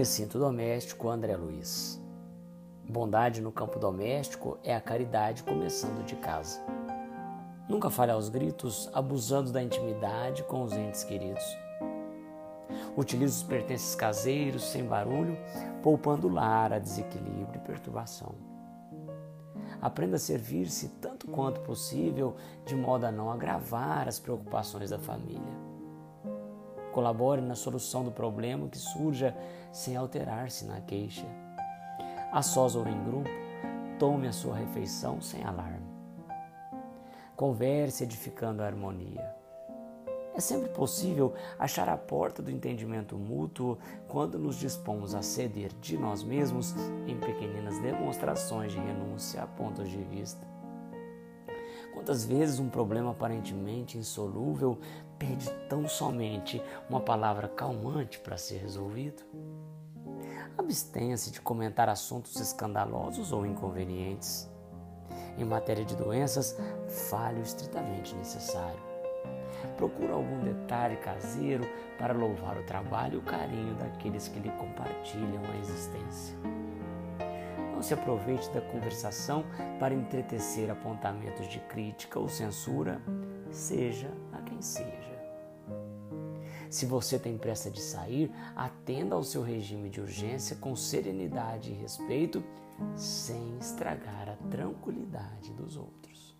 recinto doméstico, André Luiz. Bondade no campo doméstico é a caridade começando de casa. Nunca fale aos gritos, abusando da intimidade com os entes queridos. Utilize os pertences caseiros, sem barulho, poupando o lar a desequilíbrio e perturbação. Aprenda a servir-se tanto quanto possível, de modo a não agravar as preocupações da família. Colabore na solução do problema que surja sem alterar-se na queixa. A sós ou em grupo, tome a sua refeição sem alarme. Converse edificando a harmonia. É sempre possível achar a porta do entendimento mútuo quando nos dispomos a ceder de nós mesmos em pequeninas demonstrações de renúncia a pontos de vista. Quantas vezes um problema aparentemente insolúvel pede tão somente uma palavra calmante para ser resolvido? Abstenha-se de comentar assuntos escandalosos ou inconvenientes. Em matéria de doenças, fale o estritamente necessário. Procura algum detalhe caseiro para louvar o trabalho e o carinho daqueles que lhe compartilham a existência. Não se aproveite da conversação para entretecer apontamentos de crítica ou censura, seja a quem seja. Se você tem pressa de sair, atenda ao seu regime de urgência com serenidade e respeito, sem estragar a tranquilidade dos outros.